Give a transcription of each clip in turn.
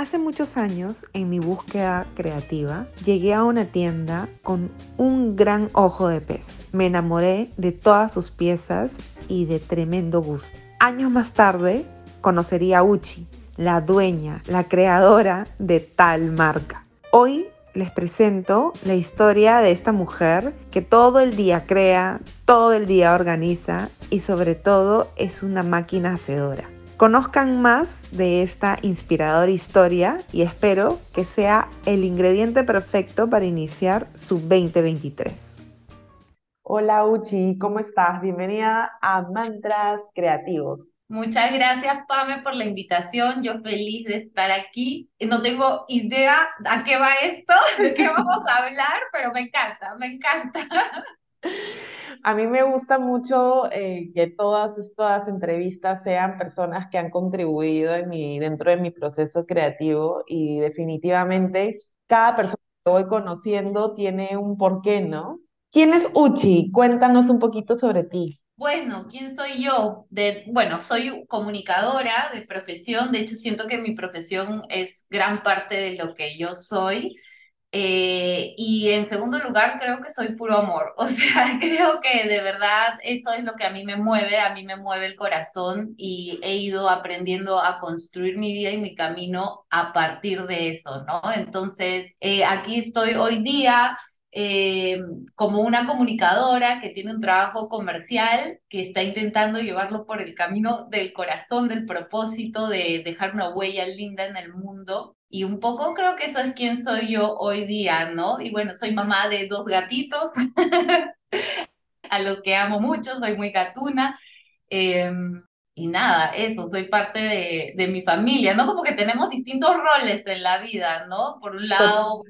Hace muchos años, en mi búsqueda creativa, llegué a una tienda con un gran ojo de pez. Me enamoré de todas sus piezas y de tremendo gusto. Años más tarde, conocería a Uchi, la dueña, la creadora de tal marca. Hoy les presento la historia de esta mujer que todo el día crea, todo el día organiza y sobre todo es una máquina hacedora. Conozcan más de esta inspiradora historia y espero que sea el ingrediente perfecto para iniciar su 2023. Hola Uchi, ¿cómo estás? Bienvenida a Mantras Creativos. Muchas gracias, Pame, por la invitación. Yo feliz de estar aquí. No tengo idea a qué va esto, de qué vamos a hablar, pero me encanta, me encanta. A mí me gusta mucho eh, que todas estas entrevistas sean personas que han contribuido en mi, dentro de mi proceso creativo y definitivamente cada persona que voy conociendo tiene un porqué, ¿no? ¿Quién es Uchi? Cuéntanos un poquito sobre ti. Bueno, ¿quién soy yo? De, bueno, soy comunicadora de profesión, de hecho siento que mi profesión es gran parte de lo que yo soy. Eh, y en segundo lugar, creo que soy puro amor. O sea, creo que de verdad eso es lo que a mí me mueve, a mí me mueve el corazón y he ido aprendiendo a construir mi vida y mi camino a partir de eso, ¿no? Entonces, eh, aquí estoy hoy día. Eh, como una comunicadora que tiene un trabajo comercial, que está intentando llevarlo por el camino del corazón, del propósito, de dejar una huella linda en el mundo. Y un poco creo que eso es quien soy yo hoy día, ¿no? Y bueno, soy mamá de dos gatitos, a los que amo mucho, soy muy gatuna. Em, y nada, eso, soy parte de, de, mi familia, ¿no? Como que tenemos distintos roles en la vida, ¿no? Por un lado,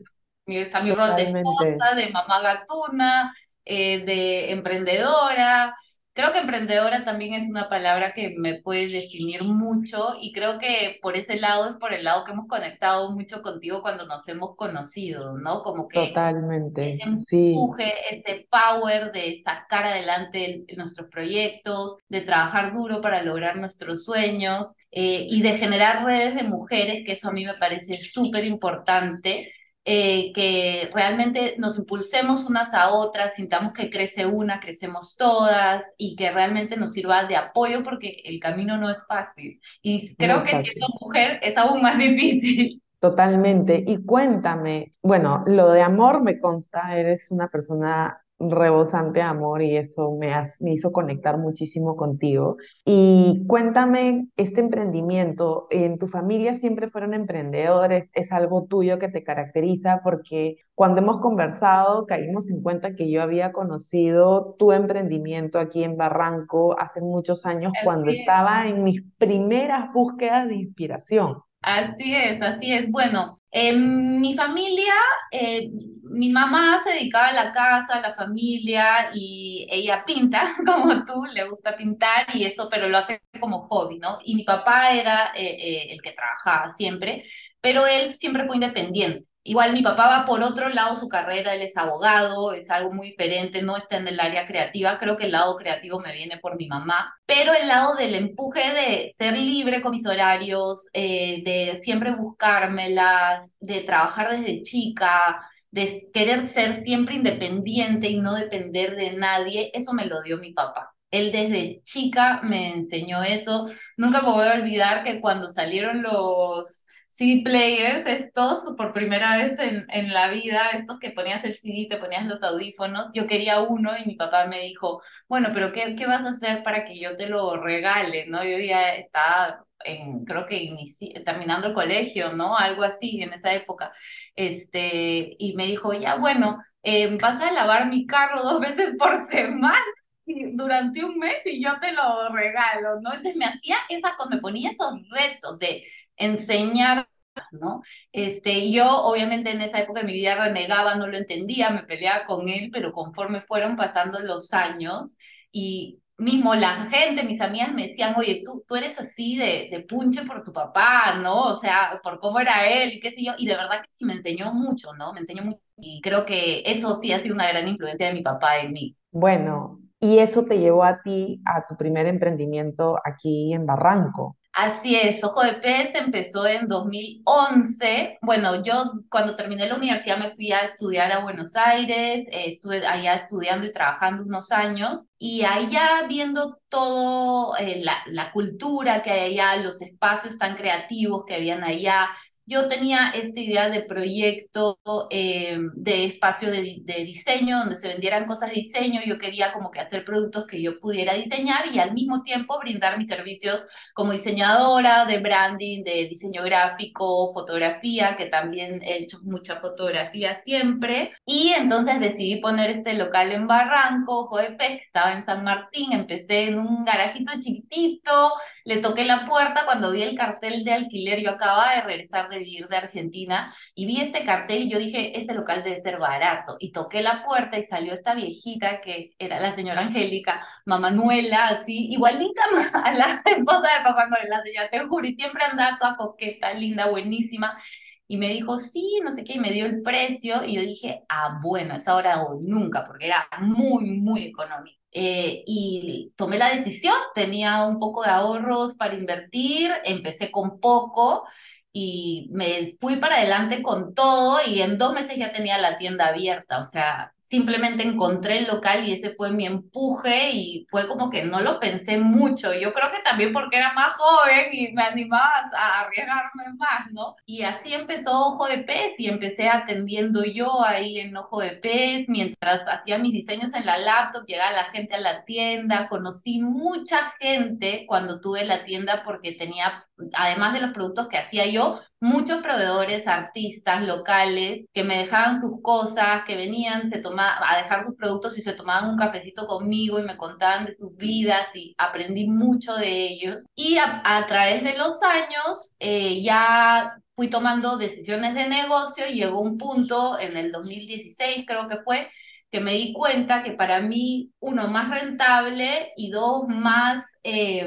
está mi rol de esposa, de mamá gatuna, eh, de emprendedora, Creo que emprendedora también es una palabra que me puede definir mucho y creo que por ese lado es por el lado que hemos conectado mucho contigo cuando nos hemos conocido, ¿no? Como que Totalmente, ese empuje, ese power de sacar adelante nuestros proyectos, de trabajar duro para lograr nuestros sueños eh, y de generar redes de mujeres, que eso a mí me parece súper importante eh, que realmente nos impulsemos unas a otras, sintamos que crece una, crecemos todas y que realmente nos sirva de apoyo porque el camino no es fácil. Y creo que siendo mujer es aún más difícil. Totalmente. Y cuéntame, bueno, lo de amor me consta, eres una persona rebosante amor y eso me, me hizo conectar muchísimo contigo. Y cuéntame, este emprendimiento, ¿en tu familia siempre fueron emprendedores? ¿Es algo tuyo que te caracteriza? Porque cuando hemos conversado caímos en cuenta que yo había conocido tu emprendimiento aquí en Barranco hace muchos años cuando estaba en mis primeras búsquedas de inspiración. Así es, así es. Bueno, en mi familia, eh, mi mamá se dedicaba a la casa, a la familia y ella pinta, como tú, le gusta pintar y eso, pero lo hace como hobby, ¿no? Y mi papá era eh, eh, el que trabajaba siempre, pero él siempre fue independiente. Igual mi papá va por otro lado su carrera, él es abogado, es algo muy diferente, no está en el área creativa, creo que el lado creativo me viene por mi mamá, pero el lado del empuje de ser libre con mis horarios, eh, de siempre buscármelas, de trabajar desde chica, de querer ser siempre independiente y no depender de nadie, eso me lo dio mi papá. Él desde chica me enseñó eso. Nunca me voy a olvidar que cuando salieron los CD players, estos por primera vez en, en la vida, estos que ponías el CD, te ponías los audífonos, yo quería uno y mi papá me dijo, bueno, pero ¿qué, qué vas a hacer para que yo te lo regale? ¿no? Yo ya estaba en, creo que terminando el colegio, ¿no? Algo así en esa época. Este, y me dijo, ya bueno, eh, vas a lavar mi carro dos veces por semana durante un mes y yo te lo regalo, ¿no? Entonces me hacía esa, me ponía esos retos de enseñar, ¿no? Este, yo obviamente en esa época de mi vida renegaba, no lo entendía, me peleaba con él, pero conforme fueron pasando los años y mismo la gente, mis amigas me decían, oye, tú, tú eres así de, de punche por tu papá, ¿no? O sea, por cómo era él qué sé yo, y de verdad que me enseñó mucho, ¿no? Me enseñó mucho y creo que eso sí ha sido una gran influencia de mi papá en mí. Bueno, y eso te llevó a ti a tu primer emprendimiento aquí en Barranco. Así es, Ojo de Pez empezó en 2011. Bueno, yo cuando terminé la universidad me fui a estudiar a Buenos Aires, eh, estuve allá estudiando y trabajando unos años y allá viendo todo eh, la, la cultura que hay allá, los espacios tan creativos que habían allá, yo tenía esta idea de proyecto eh, de espacio de, diseño, donde se vendieran cosas de diseño. Yo quería como que hacer productos que yo pudiera diseñar y al mismo tiempo brindar mis servicios como diseñadora de branding, de diseño gráfico, fotografía, que también he hecho mucha fotografía siempre. Y entonces decidí poner este local en Barranco, que estaba en San Martín. Empecé en un garajito chiquitito, le toqué la puerta cuando vi el cartel de alquiler. Yo acababa de regresar de vivir de Argentina y vi este cartel y yo dije, este local debe ser barato. Y toqué la puerta y salió esta viejita que era la señora Angélica, Mamanuela, así, igualita a la esposa de Papá Noel, la señora, te juro, y siempre andaba toda coqueta, linda, buenísima. Y me dijo, sí, no sé qué, y me dio el precio, y yo dije, ah, bueno, es ahora o nunca, porque era muy, muy económico. Eh, y tomé la decisión, tenía un poco de ahorros para invertir, empecé con poco, y me fui para adelante con todo y en dos meses ya tenía la tienda abierta, o sea, simplemente encontré el local y ese fue mi empuje y fue como que no lo pensé mucho. Yo creo que también porque era más joven y me animaba a arriesgarme más, ¿no? Y así empezó Ojo de Pez y empecé atendiendo yo ahí en Ojo de Pez mientras hacía mis diseños en la laptop, llegaba la gente a la tienda, conocí mucha gente cuando tuve la tienda porque tenía además de los productos que hacía yo, muchos proveedores, artistas locales que me dejaban sus cosas, que venían se a dejar sus productos y se tomaban un cafecito conmigo y me contaban de sus vidas y aprendí mucho de ellos. Y a, través de los años eh, ya fui tomando decisiones de negocio y llegó un punto en el 2016 creo que fue que me di cuenta que para mí, uno, más rentable y dos, más eh,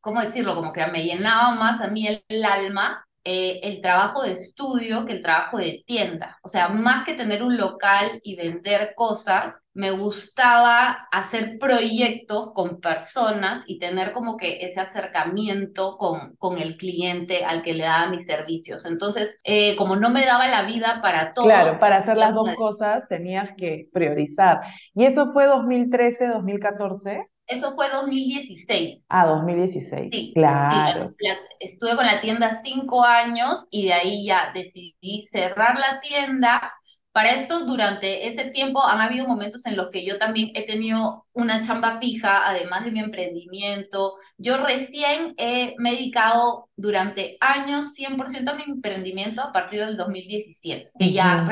¿cómo decirlo? Como que me llenaba más a mí el, alma eh, el trabajo de estudio que el trabajo de tienda. O sea, más que tener un local y vender cosas, me gustaba hacer proyectos con personas y tener como que ese acercamiento con, con el cliente al que le daba mis servicios. Entonces, eh, como no me daba la vida para todo. Claro, para hacer las dos cosas tenías que priorizar. ¿Y eso fue 2013, 2014? Eso fue 2016. Ah, 2016. Sí, claro. estuve con la tienda cinco años y de ahí ya decidí cerrar la tienda. Para esto, durante ese tiempo han habido momentos en los que yo también he tenido una chamba fija, además de mi emprendimiento. Yo recién he medicado durante años 100% a mi emprendimiento a partir del 2017, que ya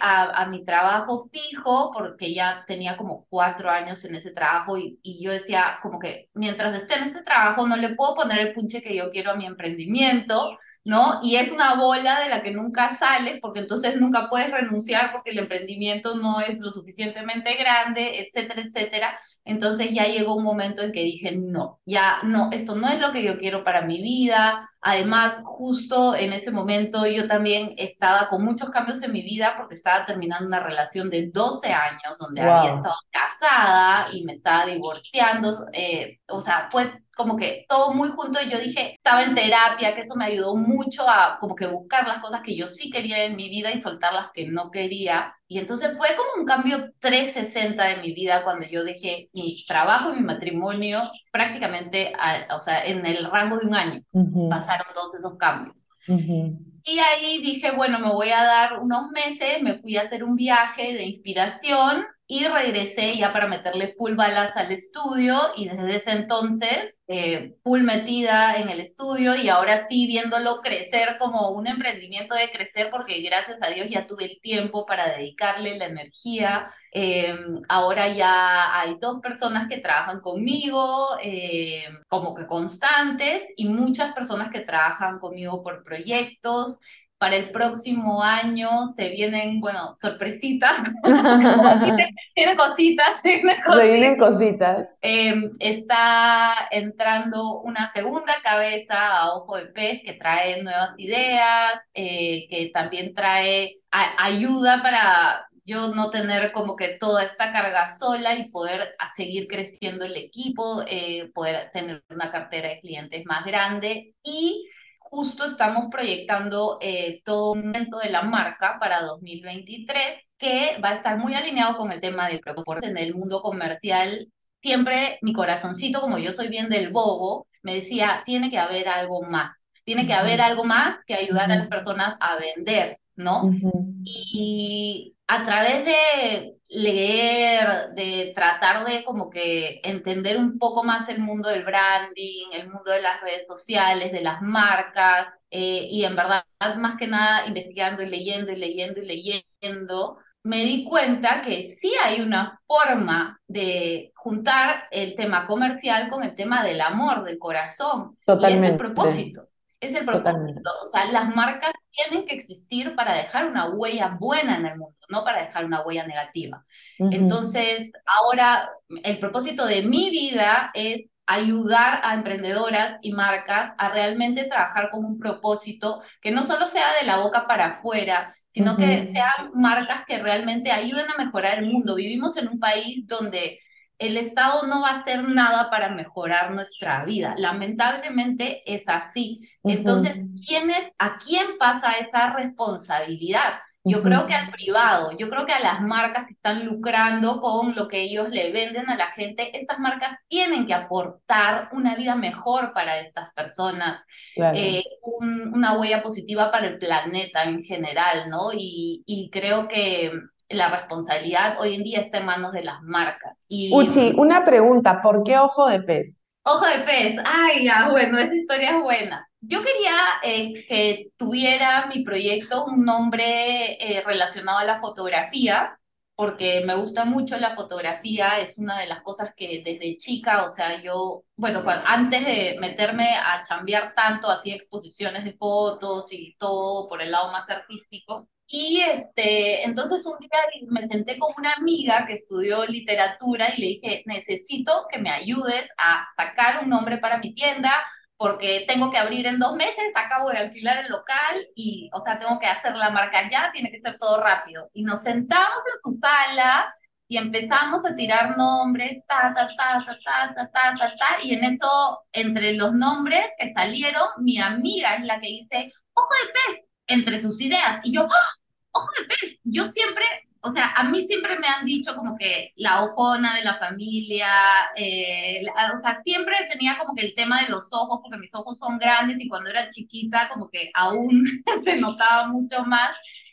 a, a, mi trabajo fijo porque ya tenía como cuatro años en ese trabajo y, y, yo decía como que mientras esté en este trabajo no le puedo poner el punche que yo quiero a mi emprendimiento, ¿no? Y es una bola de la que nunca sales porque entonces nunca puedes renunciar porque el emprendimiento no es lo suficientemente grande, etcétera, etcétera. Entonces ya llegó un momento en que dije, no, ya no, esto no es lo que yo quiero para mi vida. Además, justo en ese momento yo también estaba con muchos cambios en mi vida porque estaba terminando una relación de 12 años donde había estado casada y me estaba divorciando. Eh, o sea, fue como que todo muy junto y yo dije, estaba en terapia, que eso me ayudó mucho a como que buscar las cosas que yo sí quería en mi vida y soltar las que no quería. Y entonces fue como un cambio 360 de mi vida cuando yo dejé mi trabajo y mi matrimonio prácticamente, o sea, en el rango de un año. Pasaron dos de esos cambios. Y ahí dije, bueno, me voy a dar unos meses, me fui a hacer un viaje de inspiración y regresé ya para meterle full balas al estudio y desde ese entonces eh, full metida en el estudio y ahora sí viéndolo crecer como un emprendimiento de crecer porque gracias a Dios ya tuve el tiempo para dedicarle la energía. Eh, ahora ya hay dos personas que trabajan conmigo eh, como que constantes y muchas personas que trabajan conmigo por proyectos para el próximo año se vienen, bueno, sorpresitas. tiene cositas, tiene cositas. Se vienen cositas. Em, está entrando una segunda cabeza a ojo de pez que trae nuevas ideas, eh, que también trae ayuda para yo no tener como que toda esta carga sola y poder seguir creciendo el equipo, eh, poder tener una cartera de clientes más grande y justo estamos proyectando eh, todo un evento de la marca para 2023 que va a estar muy alineado con el tema de proporción en el mundo comercial. Siempre mi corazoncito, como yo soy bien del bobo, me decía, tiene que haber algo más, tiene que haber algo más que ayudar a las personas a vender, ¿no? Y a través de leer, de tratar de como que entender un poco más el mundo del branding, el mundo de las redes sociales, de las marcas, eh, y en verdad, más que nada, investigando y leyendo y leyendo y leyendo, me di cuenta que sí hay una forma de juntar el tema comercial con el tema del amor, del corazón. Totalmente. Y es el propósito. Es el propósito. O sea, las marcas tienen que existir para dejar una huella buena en el mundo, no para dejar una huella negativa. Entonces, ahora el propósito de mi vida es ayudar a emprendedoras y marcas a realmente trabajar con un propósito que no solo sea de la boca para afuera, sino que sean marcas que realmente ayuden a mejorar el mundo. Vivimos en un país donde el Estado no va a hacer nada para mejorar nuestra vida. Lamentablemente es así. Entonces, ¿quién ¿a quién pasa esa responsabilidad? Yo creo que al privado, yo creo que a las marcas que están lucrando con lo que ellos le venden a la gente, estas marcas tienen que aportar una vida mejor para estas personas, eh, una huella positiva para el planeta en general, ¿no? Y, y, creo que la responsabilidad hoy en día está en manos de las marcas. Y, Uchi, una pregunta, ¿por qué ojo de pez? Ojo de pez, ay, ya, bueno, esa historia es buena. Yo quería eh, que tuviera mi proyecto un nombre eh, relacionado a la fotografía, porque me gusta mucho la fotografía, es una de las cosas que desde chica, o sea, yo, bueno, antes de meterme a chambear tanto, hacía exposiciones de fotos y todo por el lado más artístico. Y este, entonces un día me senté con una amiga que estudió literatura y le dije, necesito que me ayudes a sacar un nombre para mi tienda, porque tengo que abrir en dos meses, acabo de alquilar el local y, o sea, tengo que hacer la marca ya, tiene que ser todo rápido. Y nos sentamos en su sala y empezamos a tirar nombres, ta, ta, ta, ta, ta, ta, ta, ta, ta, y en eso, entre los nombres que salieron, mi amiga es la que dice, ojo de pez, entre sus ideas. Y yo, ¡Ah! Ojo de pez, yo siempre o sea, a mí siempre me han dicho como que la ojona de la familia, eh, o sea, siempre tenía como que el tema de los ojos, porque mis ojos son grandes y cuando era chiquita como que aún se notaba mucho más.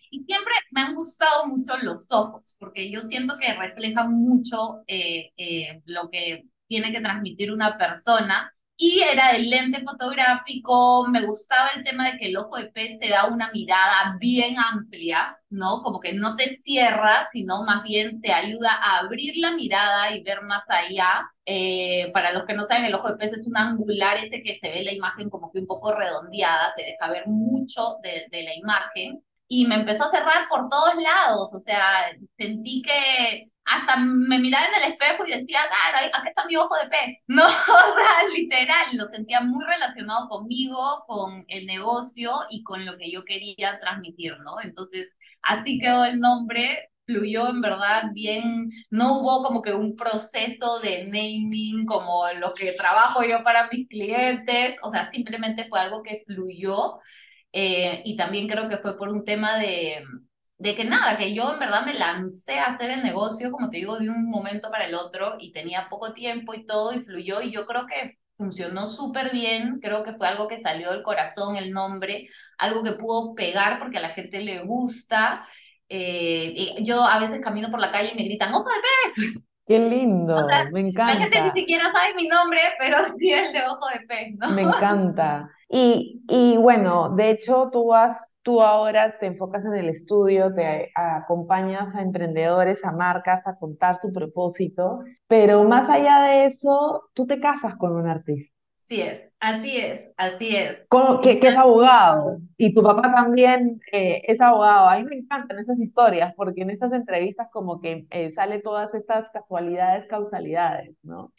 Y siempre me han gustado mucho los ojos, porque yo siento que reflejan mucho eh, eh, lo que tiene que transmitir una persona y era del lente fotográfico, me gustaba el tema de que el ojo de pez te da una mirada bien amplia, ¿no? Como que no te cierra, sino más bien te ayuda a abrir la mirada y ver más allá. Eh, para los que no saben, el ojo de pez es un angular ese que se ve la imagen como que un poco redondeada, te deja ver mucho de, de la imagen. Y me empezó a cerrar por todos lados, o sea, sentí que hasta me miraba en el espejo y decía, claro, aquí está mi ojo de pez. No, o sea, literal, lo sentía muy relacionado conmigo, con el negocio y con lo que yo quería transmitir, ¿no? Entonces, así quedó el nombre, fluyó en verdad bien, no hubo como que un proceso de naming como lo que trabajo yo para mis clientes, o sea, simplemente fue algo que fluyó eh, y también creo que fue por un tema de de que nada, que yo en verdad me lancé a hacer el negocio, como te digo, de un momento para el otro y tenía poco tiempo y todo y fluyó y yo creo que funcionó súper bien, creo que fue algo que salió del corazón el nombre, algo que pudo pegar porque a la gente le gusta. Eh, yo a veces camino por la calle y me gritan, ¡ojo de pez! Qué lindo, me encanta. La gente ni siquiera sabe mi nombre, pero sí el de ojo de pez, ¿no? Me encanta. Y, y bueno, de hecho tú has Tú ahora te enfocas en el estudio, te acompañas a emprendedores, a marcas, a contar su propósito, pero más allá de eso, tú te casas con un artista. Sí es, así es, así es. que, que, es abogado y tu papá también eh, es abogado. A mí me encantan esas historias porque en estas entrevistas como que eh, sale todas estas casualidades, causalidades, ¿no?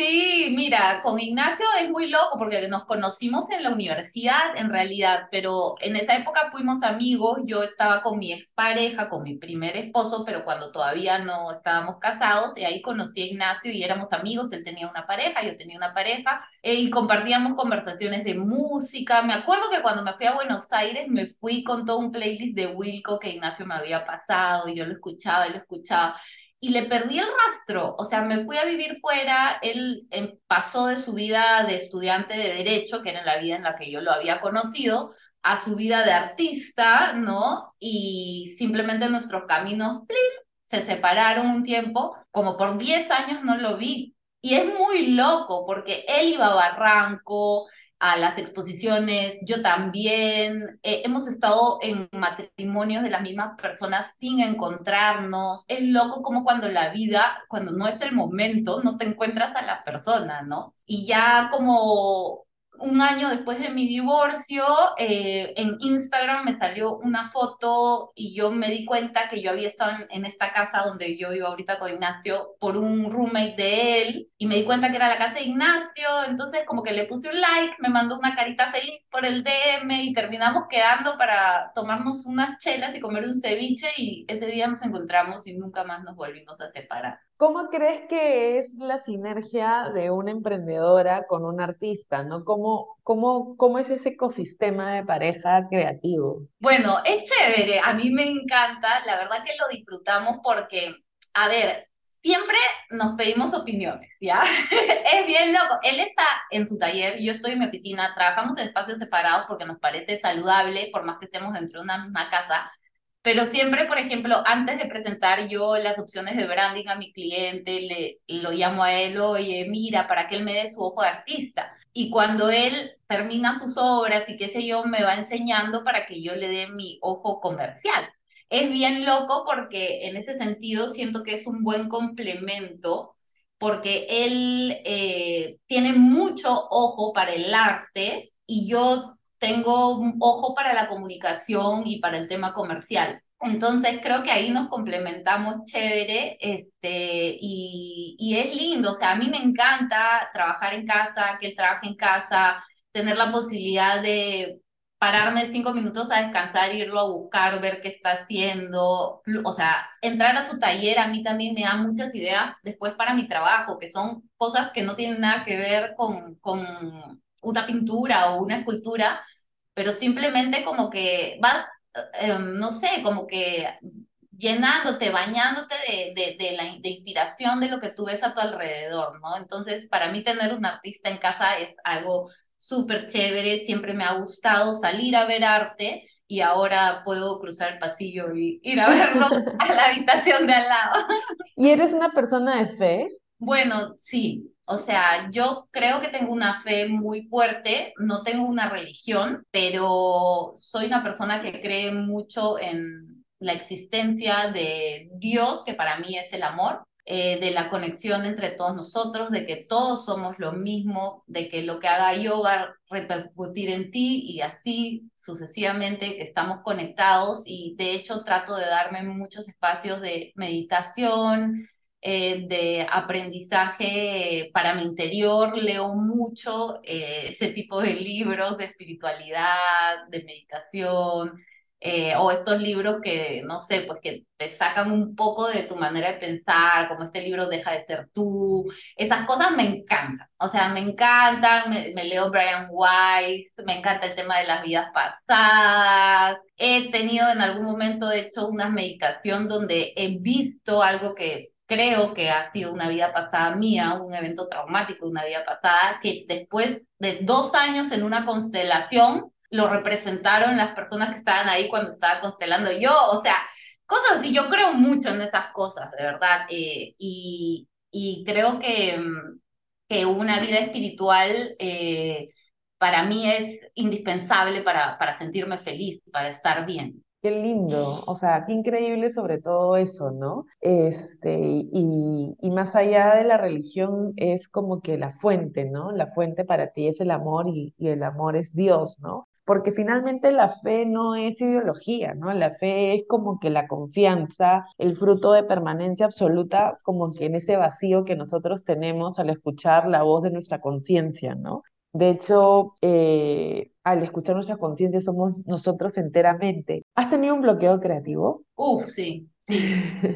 Sí, mira, con Ignacio es muy loco porque nos conocimos en la universidad en realidad, pero en esa época fuimos amigos, yo estaba con mi expareja, con mi primer esposo, pero cuando todavía no estábamos casados, y ahí conocí a Ignacio y éramos amigos, él tenía una pareja, yo tenía una pareja, eh, y compartíamos conversaciones de música. Me acuerdo que cuando me fui a Buenos Aires me fui con todo un playlist de Wilco que Ignacio me había pasado y yo lo escuchaba y lo escuchaba y le perdí el rastro, o sea, me fui a vivir fuera, él em, pasó de su vida de estudiante de derecho, que era la vida en la que yo lo había conocido, a su vida de artista, ¿no? Y simplemente nuestros caminos se separaron un tiempo, como por 10 años no lo vi. Y es muy loco porque él iba a Barranco, a las exposiciones, yo también, eh, hemos estado en matrimonios de las mismas personas sin encontrarnos, es loco como cuando la vida, cuando no es el momento, no te encuentras a la persona, ¿no? Y ya como un año después de mi divorcio, eh, en Instagram me salió una foto y yo me di cuenta que yo había estado en, esta casa donde yo iba ahorita con Ignacio por un roommate de él y me di cuenta que era la casa de Ignacio, entonces como que le puse un like, me mandó una carita feliz por el DM y terminamos quedando para tomarnos unas chelas y comer un ceviche y ese día nos encontramos y nunca más nos volvimos a separar. ¿Cómo crees que es la sinergia de una emprendedora con un artista, ¿no? ¿Cómo, cómo, cómo es ese ecosistema de pareja creativo? Bueno, es chévere, a mí me encanta, la verdad que lo disfrutamos porque, a ver, siempre nos pedimos opiniones, ¿ya? es bien loco. Él está en su taller, yo estoy en mi oficina, trabajamos en espacios separados porque nos parece saludable, por más que estemos dentro de una misma casa, pero siempre, por ejemplo, antes de presentar yo las opciones de branding a mi cliente, le lo llamo a él, oye, mira, para que él me dé su ojo de artista. Y cuando él termina sus obras y qué sé yo, me va enseñando para que yo le dé mi ojo comercial. Es bien loco porque en ese sentido siento que es un buen complemento porque él eh, tiene mucho ojo para el arte y yo tengo un ojo para la comunicación y para el tema comercial. Entonces creo que ahí nos complementamos chévere este, y, y, es lindo, o sea, a mí me encanta trabajar en casa, que él trabaje en casa, tener la posibilidad de pararme cinco minutos a descansar, irlo a buscar, ver qué está haciendo, o sea, entrar a su taller a mí también me da muchas ideas después para mi trabajo, que son cosas que no tienen nada que ver con, con una pintura o una escultura, pero simplemente como que vas, eh, no sé, como que llenándote, bañándote de, de, de, la de inspiración de lo que tú ves a tu alrededor, ¿no? Entonces, para mí tener un artista en casa es algo súper chévere, siempre me ha gustado salir a ver arte y ahora puedo cruzar el pasillo y ir a verlo a la habitación de al lado. ¿Y eres una persona de fe? Bueno, sí, o sea, yo creo que tengo una fe muy fuerte, no tengo una religión, pero soy una persona que cree mucho en la existencia de Dios, que para mí es el amor, eh, de la conexión entre todos nosotros, de que todos somos lo mismo, de que lo que haga yo va a repercutir en ti y así sucesivamente, que estamos conectados. Y de hecho trato de darme muchos espacios de meditación, eh, de aprendizaje para mi interior, leo mucho eh, ese tipo de libros de espiritualidad, de meditación, eh, o estos libros que, no sé, pues que te sacan un poco de tu manera de pensar, como este libro Deja de ser tú, esas cosas me encantan, o sea, me encantan, me, me leo Brian Weiss, me encanta el tema de las vidas pasadas, he tenido en algún momento, hecho, una meditación donde he visto algo que creo que ha sido una vida pasada mía, un evento traumático de una vida pasada, que después de dos años en una constelación, lo representaron las personas que estaban ahí cuando estaba constelando yo, o sea, cosas y yo creo mucho en esas cosas, de verdad, eh, y, y, creo que, mm, que una vida espiritual eh, para mí es indispensable para, para sentirme feliz, para estar bien. Qué lindo, o sea, qué increíble sobre todo eso, ¿no? Este, y, y, más allá de la religión es como que la fuente, ¿no? La fuente para ti es el amor y, y el amor es Dios, ¿no? porque finalmente la fe no es ideología, ¿no? La fe es como que la confianza, el fruto de permanencia absoluta, como que en ese vacío que nosotros tenemos al escuchar la voz de nuestra conciencia, ¿no? De hecho, eh, al escuchar nuestra conciencia somos nosotros enteramente. ¿Has tenido un bloqueo creativo? Uf, sí, sí.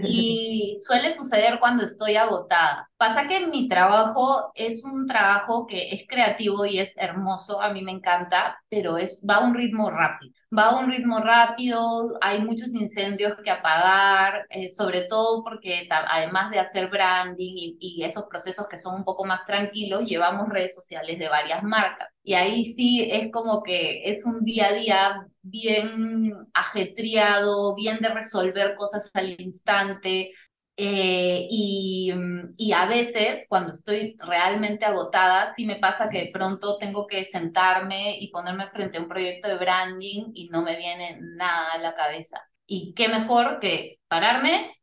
Y suele suceder cuando estoy agotada. Pasa que mi trabajo es un trabajo que es creativo y es hermoso, a mí me encanta, pero es, va a un ritmo rápido. Va a un ritmo rápido, hay muchos incendios que apagar, eh, sobre todo porque además de hacer branding y, y esos procesos que son un poco más tranquilos, llevamos redes sociales de varias marcas. Y ahí sí es como que es un día a día bien ajetreado, bien de resolver cosas al instante. Eh, y, y, a veces, cuando estoy realmente agotada, sí me pasa que de pronto tengo que sentarme y ponerme frente a un proyecto de branding y no me viene nada a la cabeza. Y qué mejor que pararme,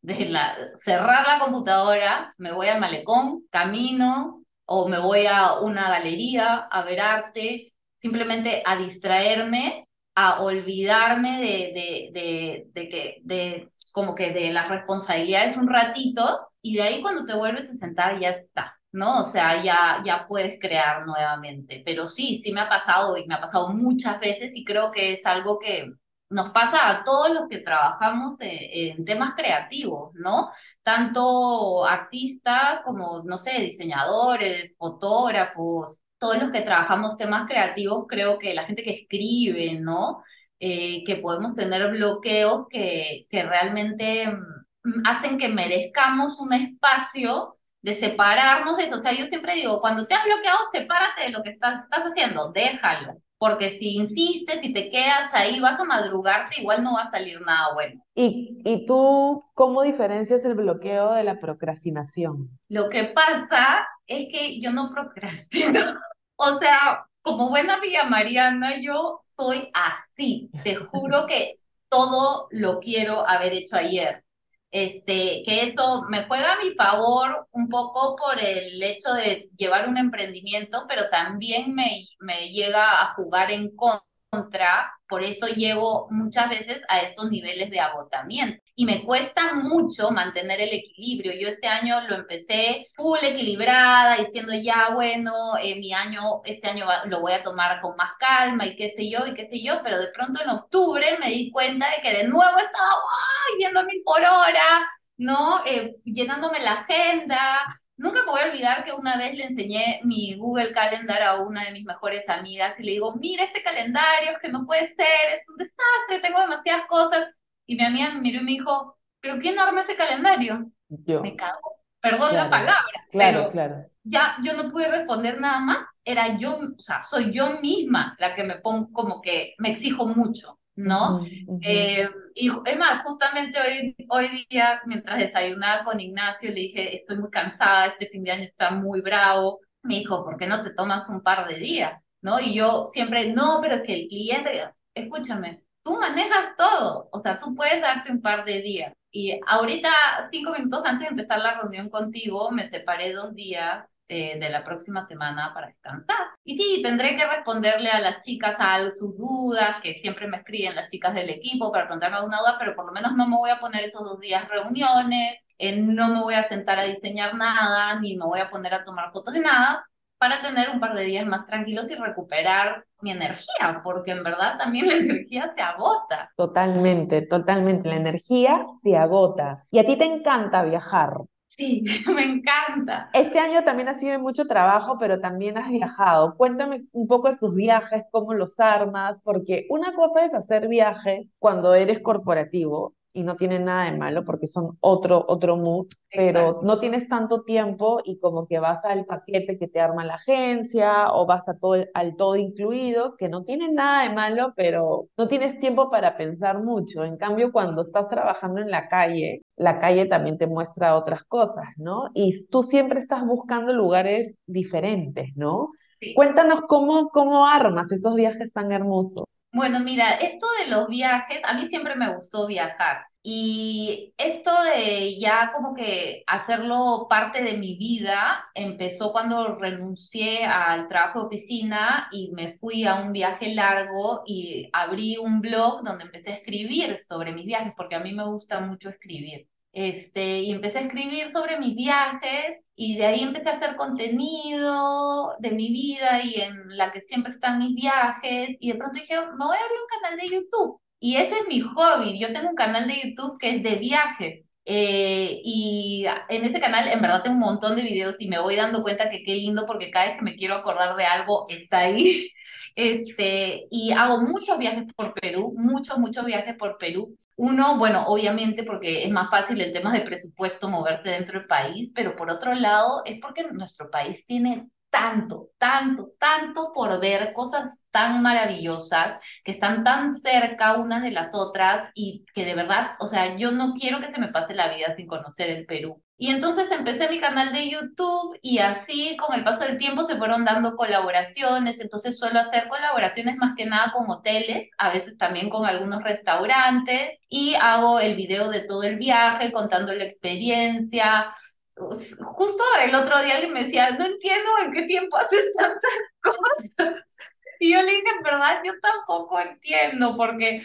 cerrar la computadora, me voy al malecón, camino o me voy a una galería a ver arte, simplemente a distraerme a olvidarme de, de, de, que, de como que de las responsabilidades un ratito y de ahí cuando te vuelves a sentar ya está, ¿no? O sea, ya, ya puedes crear nuevamente. Pero sí, sí me ha pasado y me ha pasado muchas veces y creo que es algo que nos pasa a todos los que trabajamos en, en temas creativos, ¿no? Tanto artistas como, no sé, diseñadores, fotógrafos, todos los que trabajamos temas creativos, creo que la gente que escribe, ¿no? Eh, que podemos tener bloqueos que, que realmente mm, hacen que merezcamos un espacio de separarnos de eso. O sea, yo siempre digo, cuando te has bloqueado, sepárate de lo que estás, estás haciendo, déjalo. Porque si insistes, y te quedas ahí, vas a madrugarte, igual no va a salir nada bueno. ¿Y, ¿Y tú cómo diferencias el bloqueo de la procrastinación? Lo que pasa es que yo no procrastino. O sea, como buena amiga Mariana, yo soy así. Te juro que todo lo quiero haber hecho ayer. Este, que eso me juega a mi favor un poco por el hecho de llevar un emprendimiento, pero también me, me llega a jugar en contra por eso llego muchas veces a estos niveles de agotamiento. Y me cuesta mucho mantener el equilibrio. Yo este año lo empecé full equilibrada, diciendo ya, bueno, eh, mi año, este año lo voy a tomar con más calma y qué sé yo, y qué sé yo, pero de pronto en octubre me di cuenta de que de nuevo estaba ¡ay! yendo mil por hora, ¿no? Eh, llenándome la agenda, Nunca me voy a olvidar que una vez le enseñé mi Google Calendar a una de mis mejores amigas y le digo, mira este calendario, que no puede ser, es un desastre, tengo demasiadas cosas. Y mi amiga me miró y me dijo, ¿pero quién arma ese calendario? Yo. Me cago. Perdón la palabra. Claro, claro. Ya yo no pude responder nada más. Era yo, o sea, soy yo misma la que me pongo como que me exijo mucho. ¿No? Eh, y es más, justamente hoy, hoy día, mientras desayunaba con Ignacio, le dije, estoy muy cansada, este fin de año está muy bravo. Me dijo, ¿por qué no te tomas un par de días? ¿No? Y yo siempre, no, pero es que el cliente, escúchame, tú manejas todo, o sea, tú puedes darte un par de días. Y ahorita, cinco minutos antes de empezar la reunión contigo, me separé dos días eh, de la próxima semana para descansar. Y sí, tendré que responderle a las chicas a sus dudas, que siempre me escriben las chicas del equipo para preguntarme alguna duda, pero por lo menos no me voy a poner esos dos días reuniones, eh, no me voy a sentar a diseñar nada, ni me voy a poner a tomar fotos de nada, para tener un par de días más tranquilos y recuperar mi energía, porque en verdad también la energía se agota. Totalmente, totalmente. La energía se agota. Y a ti te encanta viajar. Sí, me encanta. Este año también ha sido mucho trabajo, pero también has viajado. Cuéntame un poco de tus viajes, cómo los armas, porque una cosa es hacer viaje cuando eres corporativo y no tiene nada de malo porque son otro, otro mood, pero no tienes tanto tiempo y como que vas al paquete que te arma la agencia o vas a todo, al todo incluido, que no tiene nada de malo, pero no tienes tiempo para pensar mucho. En cambio, cuando estás trabajando en la calle, la calle también te muestra otras cosas, ¿no? Y tú siempre estás buscando lugares diferentes, ¿no? Cuéntanos cómo, cómo armas esos viajes tan hermosos. Bueno, mira, esto de los viajes, a mí siempre me gustó viajar. Y esto de ya como que hacerlo parte de mi vida empezó cuando renuncié al trabajo de oficina y me fui a un viaje largo y abrí un blog donde empecé a escribir sobre mis viajes, porque a mí me gusta mucho escribir. Este, y empecé a escribir sobre mis viajes y de ahí empecé a hacer contenido de mi vida y en la que siempre están mis viajes y de pronto dije, me voy a abrir un canal de YouTube y ese es mi hobby. Yo tengo un canal de YouTube que es de viajes. Eh, y en ese canal en verdad tengo un montón de videos y me voy dando cuenta que qué lindo porque cada vez que me quiero acordar de algo está ahí. Este, y hago muchos viajes por Perú, muchos, muchos viajes por Perú. Uno, bueno, obviamente porque es más fácil en temas de presupuesto moverse dentro del país, pero por otro lado es porque nuestro país tiene tanto, tanto, tanto por ver, cosas tan maravillosas que están tan cerca unas de las otras y que de verdad, o sea, yo no quiero que se me pase la vida sin conocer el Perú. Y entonces empecé mi canal de YouTube y así con el paso del tiempo se fueron dando colaboraciones, entonces suelo hacer colaboraciones más que nada con hoteles, a veces también con algunos restaurantes y hago el video de todo el viaje contando la experiencia, justo el otro día alguien me decía, no entiendo en qué tiempo haces tantas cosas. Y yo le dije, en verdad, yo tampoco entiendo, porque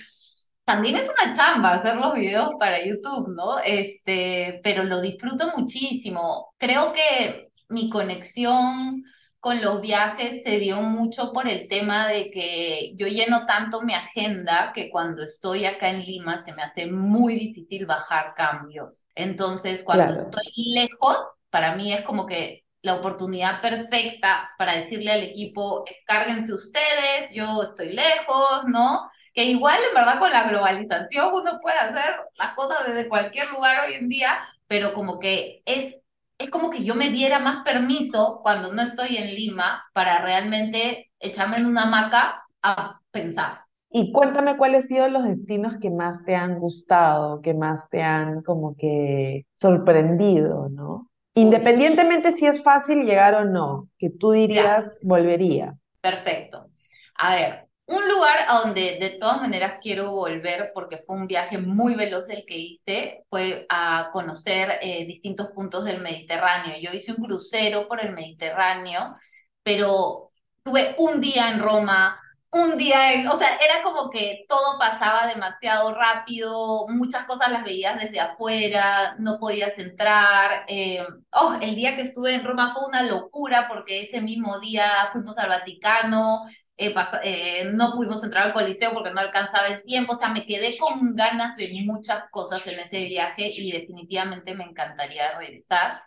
también es una chamba hacer los videos para YouTube, ¿no? Este, pero lo disfruto muchísimo. Creo que mi conexión con los viajes se dio mucho por el tema de que yo lleno tanto mi agenda que cuando estoy acá en Lima se me hace muy difícil bajar cambios. Entonces, cuando estoy lejos, para mí es como que la oportunidad perfecta para decirle al equipo, escárguense ustedes, yo estoy lejos, ¿no? Que igual, en verdad, con la globalización uno puede hacer las cosas desde cualquier lugar hoy en día, pero como que es es como que yo me diera más permiso cuando no estoy en Lima para realmente echarme en una hamaca a pensar. Y cuéntame cuáles han sido los destinos que más te han gustado, que más te han como que sorprendido, ¿no? Independientemente si es fácil llegar o no, que tú dirías volvería. Perfecto. A ver, un lugar a donde de todas maneras quiero volver porque fue un viaje muy veloz el que hice, fue a conocer eh, distintos puntos del Mediterráneo. Yo hice un crucero por el Mediterráneo, pero tuve un día en Roma, un día en, o sea, era como que todo pasaba demasiado rápido, muchas cosas las veías desde afuera, no podías entrar. Eh, oh, el día que estuve en Roma fue una locura porque ese mismo día fuimos al Vaticano, eh, eh, no pudimos entrar al Coliseo porque no alcanzaba el tiempo, o sea, me quedé con ganas de muchas cosas en ese viaje y definitivamente me encantaría regresar.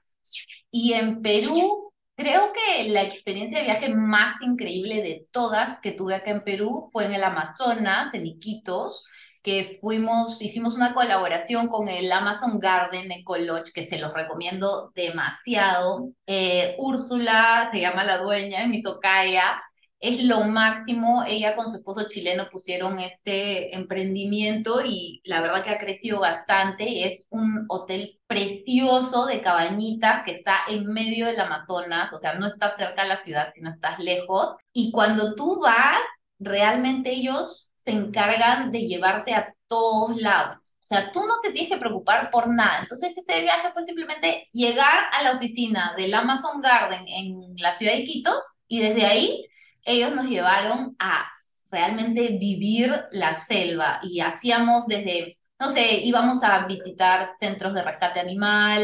Y en Perú, creo que la experiencia de viaje más increíble de todas que tuve acá en Perú fue en el Amazonas, en Iquitos, que fuimos, hicimos una colaboración con el Amazon Garden Eco Lodge, que se los recomiendo demasiado. Eh, Úrsula, se llama la dueña, es mi tocaya, es lo máximo. Ella con su esposo chileno pusieron este emprendimiento y la verdad que ha crecido bastante. Es un hotel precioso de cabañitas que está en medio del Amazonas, o sea, no está cerca de la ciudad, sino estás lejos. Y cuando tú vas, realmente ellos se encargan de llevarte a todos lados. O sea, tú no te tienes que preocupar por nada. Entonces ese viaje fue simplemente llegar a la oficina del Amazon Garden en la ciudad de Iquitos y desde ahí ellos nos llevaron a realmente vivir la selva y hacíamos desde, no sé, íbamos a visitar centros de rescate animal,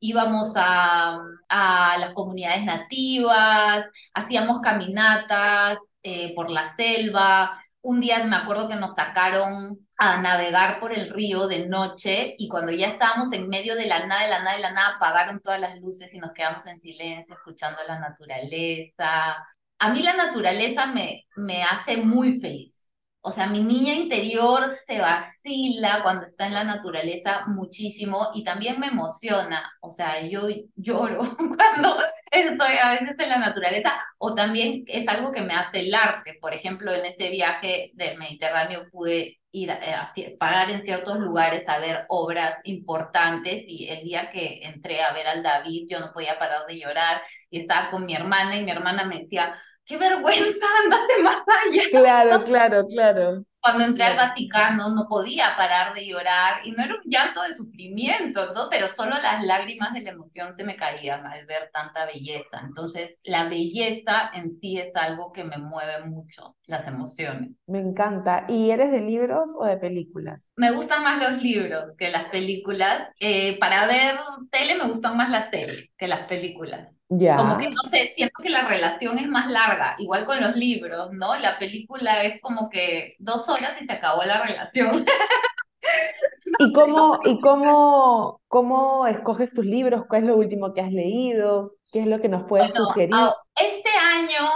íbamos a, las comunidades nativas, hacíamos caminatas eh, por la selva. Un día me acuerdo que nos sacaron a navegar por el río de noche y cuando ya estábamos en medio de la nada, de la nada, de la nada, apagaron todas las luces y nos quedamos en silencio escuchando la naturaleza a mí la naturaleza me, me hace muy feliz. O sea, mi niña interior se vacila cuando está en la naturaleza muchísimo y también me emociona. O sea, yo lloro cuando estoy a veces en la naturaleza o también es algo que me hace el arte. Por ejemplo, en ese viaje del Mediterráneo pude ir a, eh, parar en ciertos lugares a ver obras importantes y el día que entré a ver al David yo no podía parar de llorar y estaba con mi hermana y mi hermana me decía, qué vergüenza, andate más allá. Claro, claro, claro. Cuando entré al Vaticano no podía parar de llorar y no era un llanto de sufrimiento, ¿no? Pero solo las lágrimas de la emoción se me caían al ver tanta belleza. Entonces, la belleza en sí es algo que me mueve mucho, las emociones. Me encanta. ¿Y eres de libros o de películas? Me gustan más los libros que las películas. Eh, para ver tele me gustan más las series que las películas. Como que no sé, siento que la relación es más larga, igual con los libros, ¿no? La película es como que dos horas y se acabó la relación. ¿Y cómo, y cómo, cómo escoges tus libros? ¿Cuál es lo último que has leído? ¿Qué es lo que nos puedes sugerir? Este año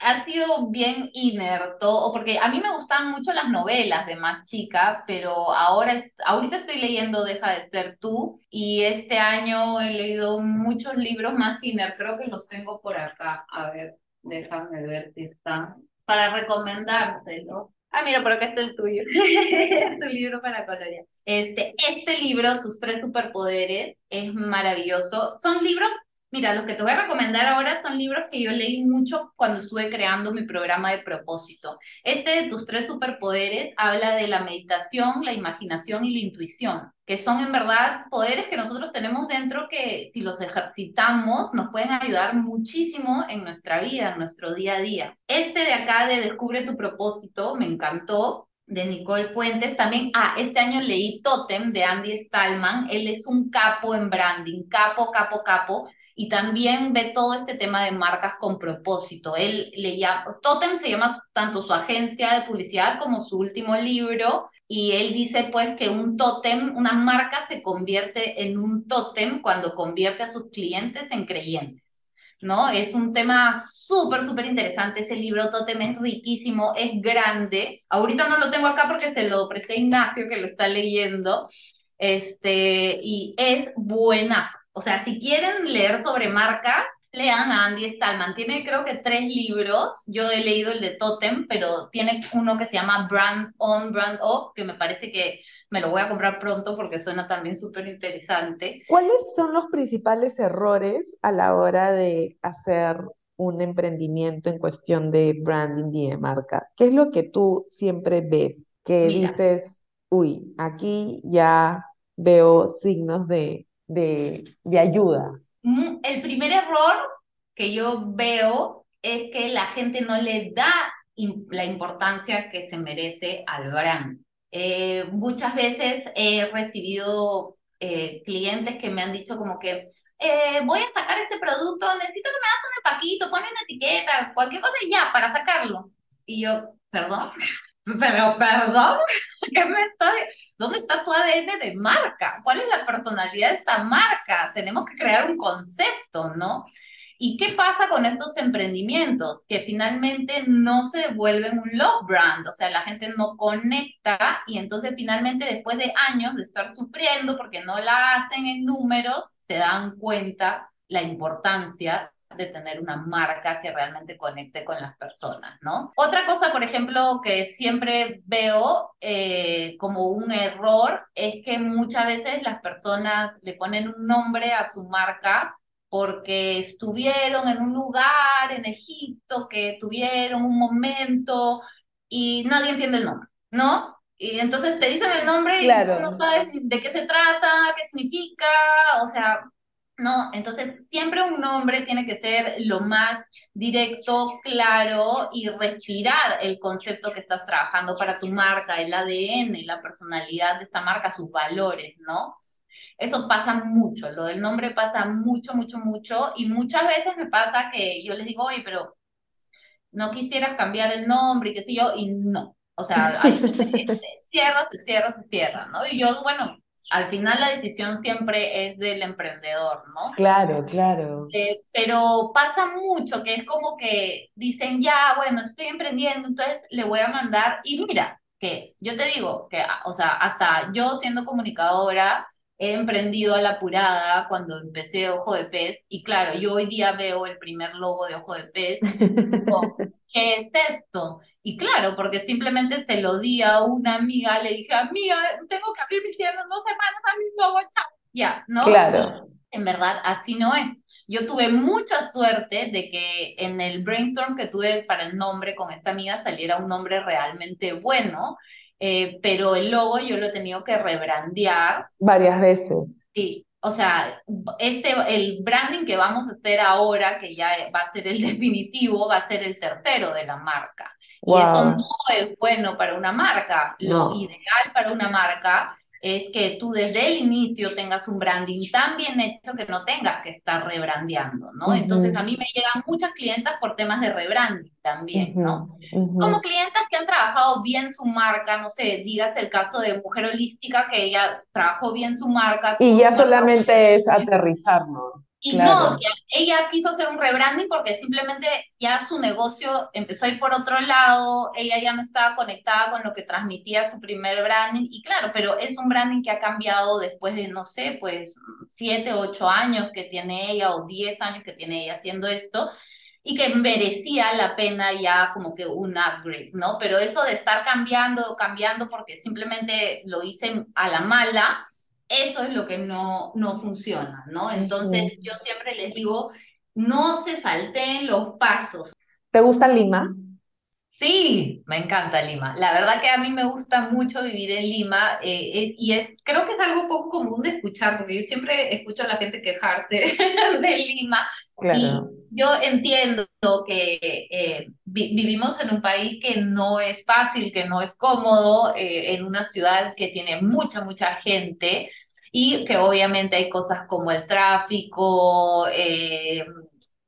ha sido bien inerto, porque a mí me gustaban mucho las novelas de más chica, pero ahora ahorita estoy leyendo Deja de ser tú y este año he leído muchos libros más iner, creo que los tengo por acá. A ver, déjame ver si están para recomendárselo. Ah, mira, por acá está el tuyo. tu libro para colorear. Este, este libro, Tus tres superpoderes, es maravilloso. Son libros Mira, los que te voy a recomendar ahora son libros que yo leí mucho cuando estuve creando mi programa de propósito. Este de tus tres superpoderes habla de la meditación, la imaginación y la intuición, que son en verdad poderes que nosotros tenemos dentro que si los ejercitamos nos pueden ayudar muchísimo en nuestra vida, en nuestro día a día. Este de acá de Descubre tu propósito me encantó de Nicole Puentes. También, ah, este año leí Totem de Andy Stallman. Él es un capo en branding, capo, capo, capo y también ve todo este tema de marcas con propósito. Él le llama, Totem se llama tanto su agencia de publicidad como su último libro, y él dice pues que un tótem, una marca se convierte en un tótem cuando convierte a sus clientes en creyentes. ¿no? Es un tema súper, súper interesante. Ese libro Totem es riquísimo, es grande. Ahorita no lo tengo acá porque se lo presté a Ignacio, que lo está leyendo. Este, y es buenazo. O sea, si quieren leer sobre marca, lean a Andy Stallman. Tiene creo que tres libros. Yo he leído el de Totem, pero tiene uno que se llama Brand On, Brand Off, que me parece que me lo voy a comprar pronto porque suena también súper interesante. ¿Cuáles son los principales errores a la hora de hacer un emprendimiento en cuestión de branding y de marca? ¿Qué es lo que tú siempre ves? Que dices, uy, aquí ya veo signos de de, ayuda? Mm, el primer error que yo veo es que la gente no le da la importancia que se merece al brand. Eh, muchas veces he recibido eh, clientes que me han dicho como que eh, voy a sacar este producto, necesito que me hagas un empaquito, ponle una etiqueta, cualquier cosa y ya, para sacarlo. Y yo, perdón, pero perdón, ¿qué me estás ¿Dónde está tu ADN de marca? ¿Cuál es la personalidad de esta marca? Tenemos que crear un concepto, ¿no? ¿Y qué pasa con estos emprendimientos? Que finalmente no se vuelven un love brand, o sea, la gente no conecta y entonces finalmente después de años de estar sufriendo porque no la hacen en números, se dan cuenta la importancia de tener una marca que realmente conecte con las personas, ¿no? Otra cosa, por ejemplo, que siempre veo eh, como un error es que muchas veces las personas le ponen un nombre a su marca porque estuvieron en un lugar en Egipto, que tuvieron un momento y nadie entiende el nombre, ¿no? Y entonces te dicen el nombre y no sabes de qué se trata, qué significa, o sea, ¿no? Entonces, siempre un nombre tiene que ser lo más directo, claro y respirar el concepto que estás trabajando para tu marca, el ADN, la personalidad de esta marca, sus valores, ¿no? Eso pasa mucho, lo del nombre pasa mucho, mucho, mucho y muchas veces me pasa que yo les digo, oye, pero no quisieras cambiar el nombre y qué sé yo, y no. O sea, hay, se cierra, se cierra, se cierra, ¿no? Y yo, bueno, al final la decisión siempre es del emprendedor, ¿no? Claro, claro. Eh, pero pasa mucho que es como que dicen, ya, bueno, estoy emprendiendo, entonces le voy a mandar, y mira, que yo te digo que, o sea, hasta yo siendo comunicadora, he emprendido a la apurada cuando empecé Ojo de Pez, y claro, yo hoy día veo el primer logo de Ojo de Pez, ¿qué es esto? Y claro, porque simplemente se lo di a una amiga, le dije, amiga, tengo que abrir mi tienda en dos semanas, a mi logo, chao. Ya, ¿no? Claro. En verdad, así no es. yo tuve mucha suerte de que en el brainstorm que tuve para el nombre con esta amiga saliera un nombre realmente bueno, eh, pero el logo yo lo he tenido que rebrandear. Varias veces. Sí, o sea, este, el branding que vamos a hacer ahora, que ya va a ser el definitivo, va a ser el tercero de la marca. Y eso no es bueno para una marca. Lo ideal para una marca es que tú desde el inicio tengas un branding tan bien hecho que no tengas que estar rebrandeando, ¿no? Entonces a mí me llegan muchas clientas por temas de rebranding también, ¿no? Como clientas que han trabajado bien su marca, no sé, digas el caso de Mujer Holística, que ella trabajó bien su marca. Y ya solamente es aterrizarlo. Y no, ella quiso hacer un rebranding porque simplemente ya su negocio empezó a ir por otro lado, ella ya no estaba conectada con lo que transmitía su primer branding, y claro, pero es un branding que ha cambiado después de, no sé, pues siete, ocho años que tiene ella o diez años que tiene ella haciendo esto, y que merecía la pena ya como que un upgrade, ¿no? Pero eso de estar cambiando, cambiando porque simplemente lo hice a la mala, eso es lo que no, no funciona, ¿no? Entonces yo siempre les digo, no se salteen los pasos. ¿Te gusta Lima? Sí, me encanta Lima. La verdad que a mí me gusta mucho vivir en Lima eh, y es, creo que es algo poco común de escuchar, porque yo siempre escucho a la gente quejarse de Lima y yo entiendo que eh, vivimos en un país que no es fácil, que no es cómodo, eh, en una ciudad que tiene mucha, mucha gente y que obviamente hay cosas como el tráfico,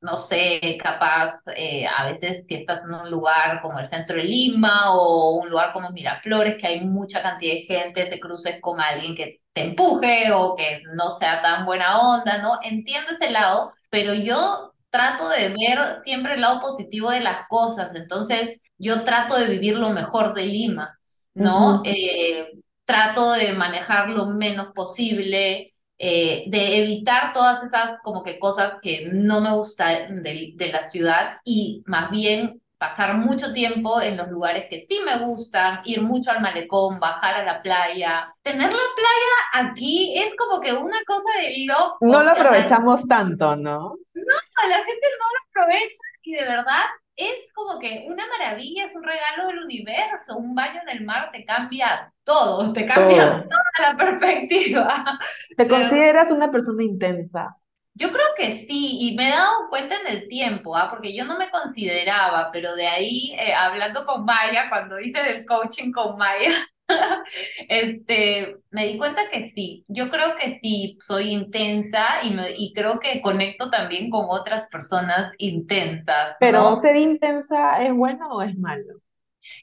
no sé, capaz eh, a veces si estás en un lugar como el centro de Lima o un lugar como Miraflores, que hay mucha cantidad de gente, te cruces con alguien que te empuje o que no sea tan buena onda, ¿no? Entiendo ese lado, pero yo trato de ver siempre el lado positivo de las cosas, entonces yo trato de vivir lo mejor de Lima, ¿no? Eh, trato de manejar lo menos posible, eh, de evitar todas esas como que cosas que no me gustan de, la ciudad y más bien pasar mucho tiempo en los lugares que sí me gustan, ir mucho al malecón, bajar a la playa. Tener la playa aquí es como que una cosa de loco. No lo aprovechamos tanto, ¿no? No, la gente no lo aprovecha y de verdad es como que una maravilla, es un regalo del universo, un baño en el mar te cambia todo, te cambia toda la perspectiva. ¿Te consideras una persona intensa? Yo creo que sí, y me he dado cuenta en el tiempo, ¿ah? porque yo no me consideraba, pero de ahí, eh, hablando con Maya, cuando hice del coaching con Maya, este, me di cuenta que sí, yo creo que sí, soy intensa y, y creo que conecto también con otras personas intensas. Pero ser intensa es bueno o es malo?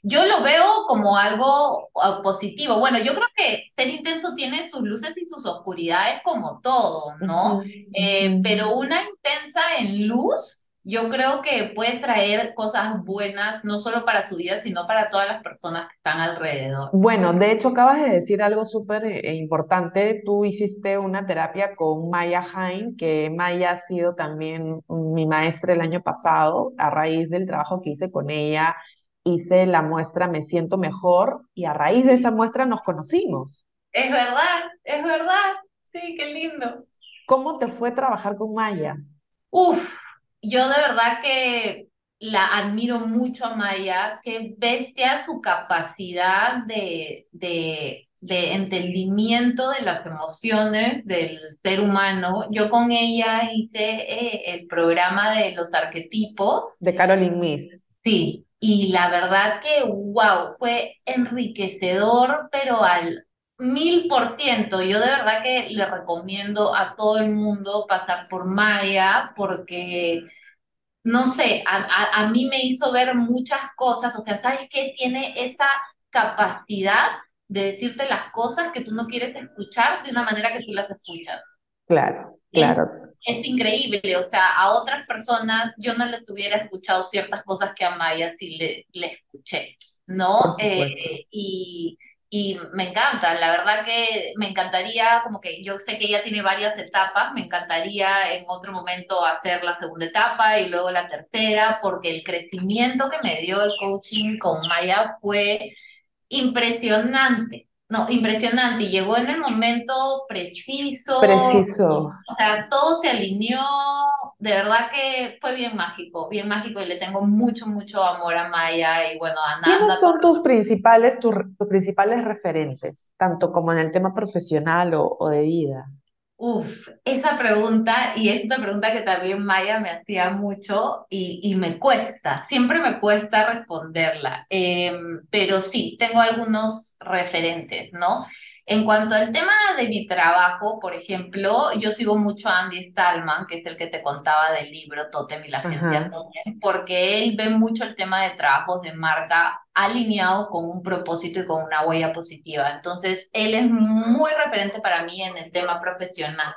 Yo lo veo como algo ah, positivo. Bueno, yo creo que ser intenso tiene sus luces y sus oscuridades como todo, ¿no? Eh, pero una intensa en luz yo creo que puede traer cosas buenas, no solo para su vida, sino para todas las personas que están alrededor. Bueno, de hecho acabas de decir algo súper eh, importante. Tú hiciste una terapia con Maya Hain, que Maya ha sido también mi maestra el año pasado, a raíz del trabajo que hice con ella. Hice la muestra Me siento mejor y a raíz de esa muestra nos conocimos. Es verdad, es verdad. Sí, qué lindo. ¿Cómo te fue trabajar con Maya? Uf, yo de verdad que la admiro mucho a Maya, que bestia su capacidad de, de, de entendimiento de las emociones del ser humano. Yo con ella hice eh, el programa de los arquetipos. De Caroline Miss. Sí, y la verdad que, wow, fue enriquecedor, pero al mil por ciento. Yo de verdad que le recomiendo a todo el mundo pasar por Maya porque, no sé, a, mí me hizo ver muchas cosas. O sea, ¿sabes qué? Tiene esa capacidad de decirte las cosas que tú no quieres escuchar de una manera que tú las escuchas. Claro, claro. Es, increíble, o sea, a otras personas yo no les hubiera escuchado ciertas cosas que a Maya sí le, le escuché, ¿no? Eh, y y me encanta, la verdad que me encantaría, como que yo sé que ella tiene varias etapas, me encantaría en otro momento hacer la segunda etapa y luego la tercera, porque el crecimiento que me dio el coaching con Maya fue impresionante. No, impresionante. Y llegó en el momento preciso, Preciso. o sea, todo se alineó. De verdad que fue bien mágico, bien mágico. Y le tengo mucho, mucho amor a Maya y bueno, a ¿Quiénes Nanda. son tus principales, tus, tus principales referentes, tanto como en el tema profesional o, o de vida? Uf, esa pregunta, y es una pregunta que también Maya me hacía mucho y, y me cuesta, siempre me cuesta responderla, Em, pero sí, tengo algunos referentes, ¿no? En cuanto al tema de mi trabajo, por ejemplo, yo sigo mucho a Andy Stallman, que es el que te contaba del libro Totem y la agencia. Totem, porque él ve mucho el tema de trabajos de marca alineado con un propósito y con una huella positiva. Entonces, él es muy referente para mí en el tema profesional.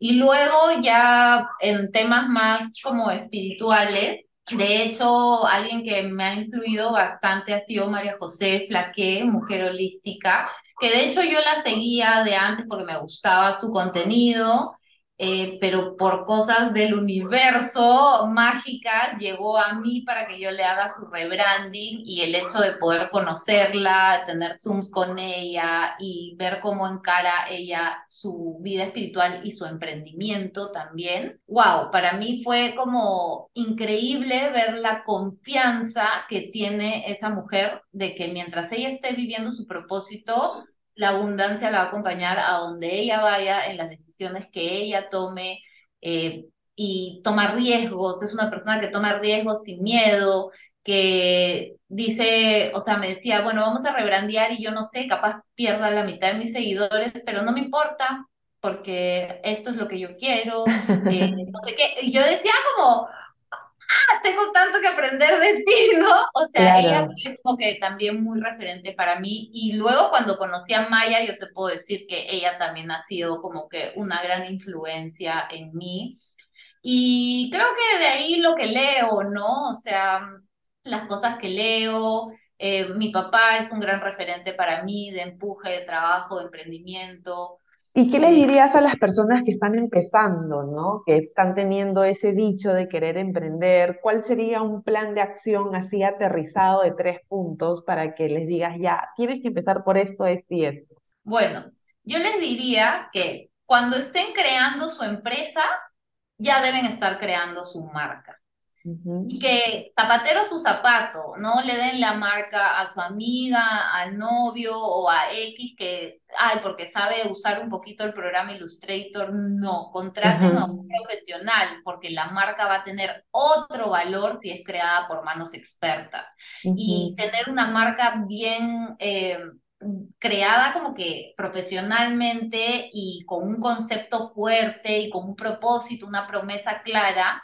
Y luego ya en temas más como espirituales, de hecho, alguien que me ha influido bastante ha sido María José Flaqué, mujer holística, que de hecho yo la seguía de antes porque me gustaba su contenido, eh, pero por cosas del universo mágicas llegó a mí para que yo le haga su rebranding y el hecho de poder conocerla, tener Zooms con ella y ver cómo encara ella su vida espiritual y su emprendimiento también. Wow, para mí fue como increíble ver la confianza que tiene esa mujer de que mientras ella esté viviendo su propósito, la abundancia la va a acompañar a donde ella vaya, en las decisiones que ella tome eh, y toma riesgos. Es una persona que toma riesgos sin miedo, que dice, o sea, me decía, bueno, vamos a rebrandear y yo no sé, capaz pierda la mitad de mis seguidores, pero no me importa porque esto es lo que yo quiero. eh, no sé qué. Y yo decía como, tengo tanto que aprender de ti, ¿no? O sea, ella Claro. fue como que también muy referente para mí. Y luego cuando conocí a Maya, yo te puedo decir que ella también ha sido como que una gran influencia en mí. Y creo que de ahí lo que leo, ¿no? O sea, las cosas que leo. eh, mi papá es un gran referente para mí de empuje, de trabajo, de emprendimiento. ¿Y qué les dirías a las personas que están empezando, ¿no? Que están teniendo ese dicho de querer emprender? ¿Cuál sería un plan de acción así aterrizado de tres puntos para que les digas, ya, tienes que empezar por esto, esto y esto? bueno, yo les diría que cuando estén creando su empresa, ya deben estar creando su marca. Y Ujú, que zapatero su zapato, no le den la marca a su amiga, al novio o a X que, ay, porque sabe usar un poquito el programa Illustrator. No, contraten a un profesional porque la marca va a tener otro valor si es creada por manos expertas. Y ujú, tener una marca bien eh, creada como que profesionalmente y con un concepto fuerte y con un propósito, una promesa clara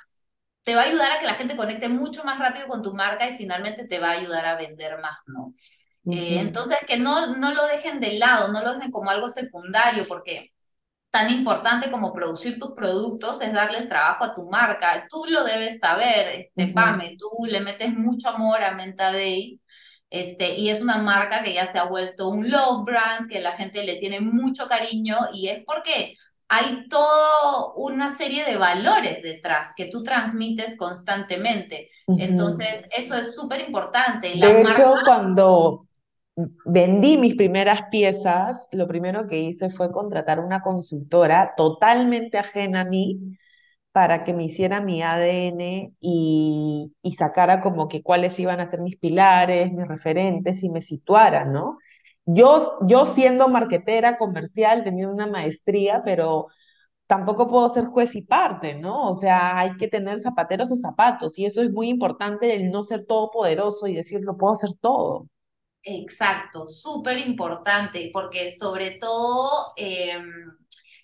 te va a ayudar a que la gente conecte mucho más rápido con tu marca y finalmente te va a ayudar a vender más, ¿no? Eh, entonces, que no, no lo dejen de lado, no lo dejen como algo secundario, porque tan importante como producir tus productos es darle el trabajo a tu marca. Tú lo debes saber, este. Pame, tú le metes mucho amor a Menta Days, este, y es una marca que ya se ha vuelto un love brand, que la gente le tiene mucho cariño, y es porque hay toda una serie de valores detrás que tú transmites constantemente. Entonces, eso es súper importante. De hecho, cuando vendí mis primeras piezas, lo primero que hice fue contratar una consultora totalmente ajena a mí para que me hiciera mi ADN y, y sacara como que cuáles iban a ser mis pilares, mis referentes y me situara, ¿no? Yo, yo siendo marketera comercial, teniendo una maestría, pero tampoco puedo ser juez y parte, ¿no? O sea, hay que tener zapateros sus zapatos y eso es muy importante, el no ser todopoderoso y decir, lo puedo hacer todo. Exacto, súper importante, porque sobre todo eh,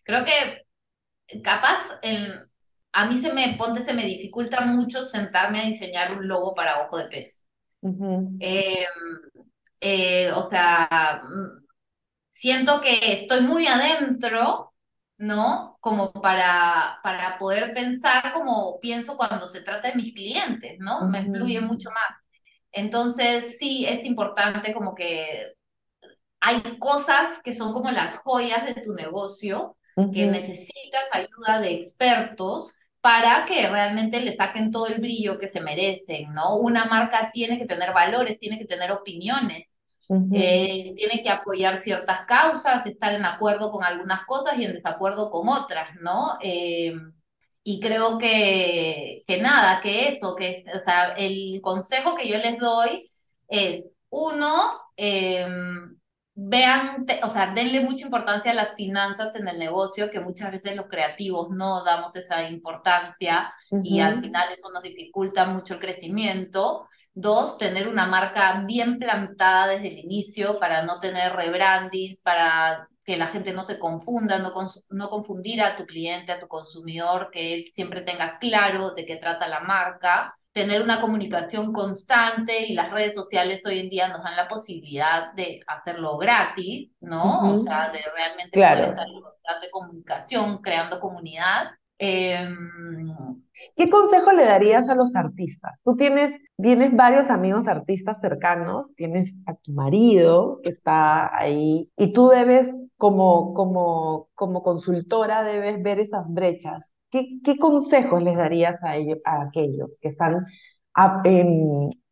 creo que capaz en- a mí se me, ponte, se me dificulta mucho sentarme a diseñar un logo para ojo de pez. Eh, eh, o sea, siento que estoy muy adentro, ¿no? Como para, para poder pensar como pienso cuando se trata de mis clientes, ¿no? Me ujú, fluye mucho más. Entonces, sí, es importante como que hay cosas que son como las joyas de tu negocio que ujú, necesitas ayuda de expertos para que realmente le saquen todo el brillo que se merecen, ¿no? Una marca tiene que tener valores, tiene que tener opiniones. Eh, tiene que apoyar ciertas causas, estar en acuerdo con algunas cosas y en desacuerdo con otras, ¿no? Eh, y creo que, que nada, que eso, que o sea, el consejo que yo les doy es, uno, eh, vean, o sea, denle mucha importancia a las finanzas en el negocio, que muchas veces los creativos no damos esa importancia y al final eso nos dificulta mucho el crecimiento. Dos, tener una marca bien plantada desde el inicio para no tener rebrandings, para que la gente no se confunda, no, no confundir a tu cliente, a tu consumidor, que él siempre tenga claro de qué trata la marca tener una comunicación constante y las redes sociales hoy en día nos dan la posibilidad de hacerlo gratis, ¿no? O sea, de realmente poder estar en constante comunicación, creando comunidad. Em, ¿Qué consejo le darías a los artistas? Tú tienes, tienes varios amigos artistas cercanos, tienes a tu marido que está ahí y tú debes, como, como, como consultora, debes ver esas brechas. ¿Qué, qué consejos les darías a, ellos, a aquellos que están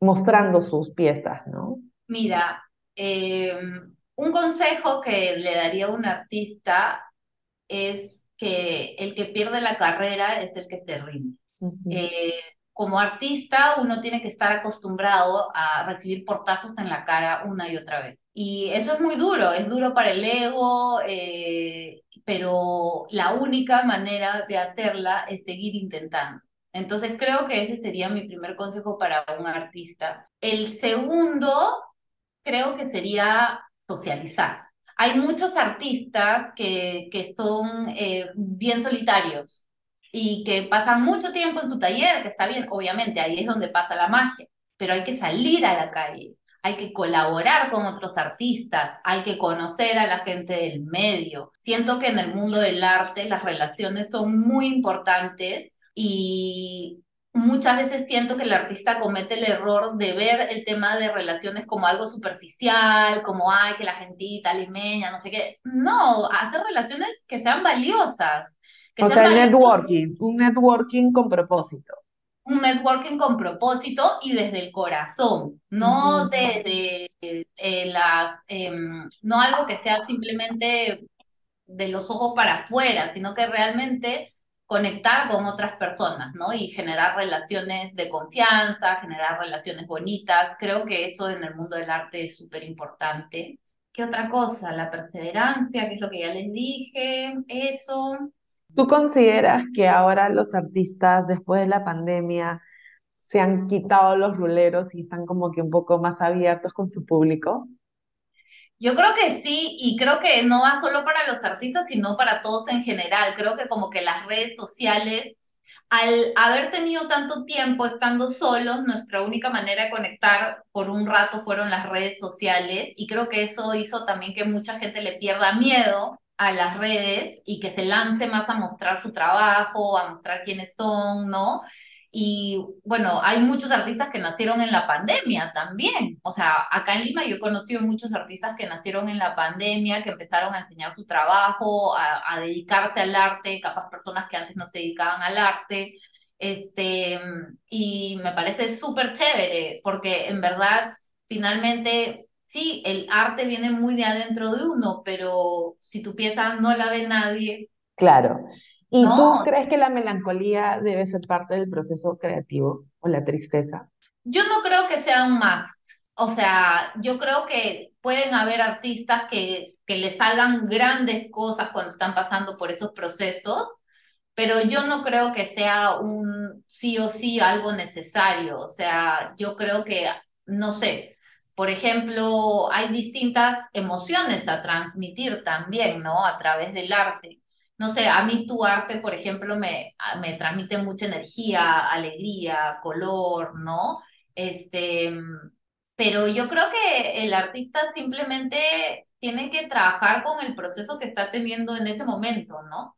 mostrando sus piezas, no? Mira, em, un consejo que le daría a un artista es que el que pierde la carrera es el que se rinde. Eh, como artista, uno tiene que estar acostumbrado a recibir portazos en la cara una y otra vez. Y eso es muy duro, es duro para el ego, eh, pero la única manera de hacerla es seguir intentando. Entonces creo que ese sería mi primer consejo para un artista. El segundo, creo que sería socializar. Hay muchos artistas que, que son eh, bien solitarios y que pasan mucho tiempo en su taller, que está bien, obviamente ahí es donde pasa la magia, pero hay que salir a la calle, hay que colaborar con otros artistas, hay que conocer a la gente del medio. Siento que en el mundo del arte las relaciones son muy importantes y muchas veces siento que el artista comete el error de ver el tema de relaciones como algo superficial, como, ay, que la gentita limeña, no sé qué. No, hacer relaciones que sean valiosas. O sea, el networking, un networking con propósito un networking con propósito y desde el corazón, no desde eh, las, em, no algo que sea simplemente de los ojos para afuera, sino que realmente conectar con otras personas, ¿no? Y generar relaciones de confianza, generar relaciones bonitas. Creo que eso en el mundo del arte es súper importante. ¿Qué otra cosa? La perseverancia, que es lo que ya les dije, eso. ¿Tú consideras que ahora los artistas, después de la pandemia, se han quitado los ruleros y están como que un poco más abiertos con su público? Yo creo que sí, y creo que no va solo para los artistas, sino para todos en general. Creo que como que las redes sociales, al haber tenido tanto tiempo estando solos, nuestra única manera de conectar por un rato fueron las redes sociales, y creo que eso hizo también que mucha gente le pierda miedo a las redes y que se lance más a mostrar su trabajo, a mostrar quiénes son, ¿no? Y bueno, hay muchos artistas que nacieron en la pandemia también. O sea, acá en Lima yo he conocido muchos artistas que nacieron en la pandemia, que empezaron a enseñar su trabajo, a, a dedicarte al arte, capaz personas que antes no se dedicaban al arte. Este, y me parece súper chévere, porque en verdad, finalmente sí, el arte viene muy de adentro de uno, pero si tu pieza no la ve nadie. Claro. ¿Y tú crees que la melancolía debe ser parte del proceso creativo o la tristeza? Yo no creo que sea un must. O sea, yo creo que pueden haber artistas que, que les salgan grandes cosas cuando están pasando por esos procesos, pero yo no creo que sea un sí o sí algo necesario. O sea, yo creo que, no sé, por ejemplo, hay distintas emociones a transmitir también, ¿no? A través del arte. No sé, a mí tu arte, por ejemplo, me, me transmite mucha energía, alegría, color, ¿no? Este, pero yo creo que el artista simplemente tiene que trabajar con el proceso que está teniendo en ese momento, ¿no?